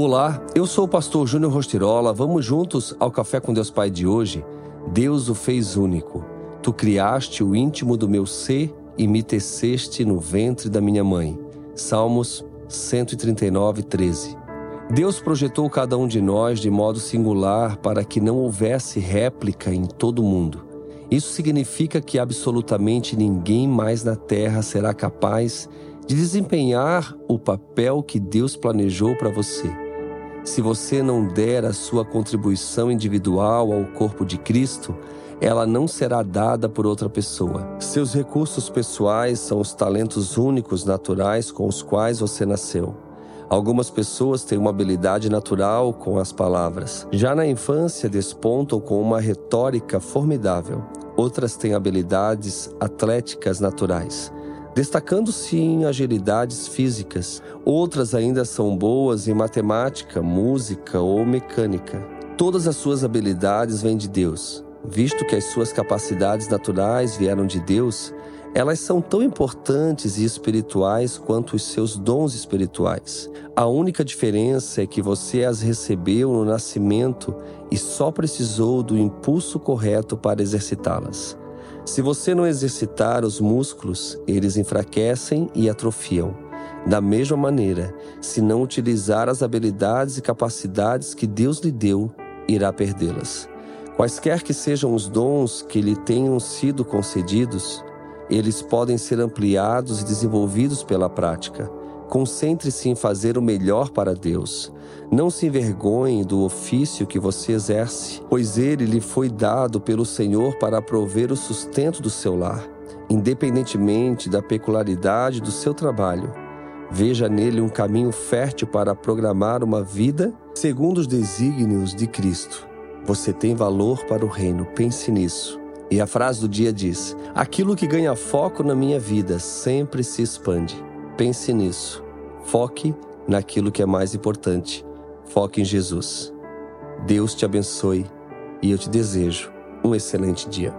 Olá, eu sou o pastor Júnior Rostirola. Vamos juntos ao Café com Deus Pai de hoje? Deus o fez único. Tu criaste o íntimo do meu ser e me teceste no ventre da minha mãe. Salmos 139, 13. Deus projetou cada um de nós de modo singular para que não houvesse réplica em todo o mundo. Isso significa que absolutamente ninguém mais na terra será capaz de desempenhar o papel que Deus planejou para você. Se você não der a sua contribuição individual ao corpo de Cristo, ela não será dada por outra pessoa. Seus recursos pessoais são os talentos únicos naturais com os quais você nasceu. Algumas pessoas têm uma habilidade natural com as palavras. Já na infância despontam com uma retórica formidável. Outras têm habilidades atléticas naturais destacando-se em agilidades físicas. Outras ainda são boas em matemática, música ou mecânica. Todas as suas habilidades vêm de Deus. Visto que as suas capacidades naturais vieram de Deus, elas são tão importantes e espirituais quanto os seus dons espirituais. A única diferença é que você as recebeu no nascimento e só precisou do impulso correto para exercitá-las. Se você não exercitar os músculos, eles enfraquecem e atrofiam. Da mesma maneira, se não utilizar as habilidades e capacidades que Deus lhe deu, irá perdê-las. Quaisquer que sejam os dons que lhe tenham sido concedidos, eles podem ser ampliados e desenvolvidos pela prática. Concentre-se em fazer o melhor para Deus. Não se envergonhe do ofício que você exerce, pois ele lhe foi dado pelo Senhor para prover o sustento do seu lar, independentemente da peculiaridade do seu trabalho. Veja nele um caminho fértil para programar uma vida segundo os desígnios de Cristo. Você tem valor para o reino, pense nisso. E a frase do dia diz: Aquilo que ganha foco na minha vida sempre se expande. Pense nisso. Foque naquilo que é mais importante. Foque em Jesus. Deus te abençoe e eu te desejo um excelente dia.